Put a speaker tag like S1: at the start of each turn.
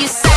S1: you say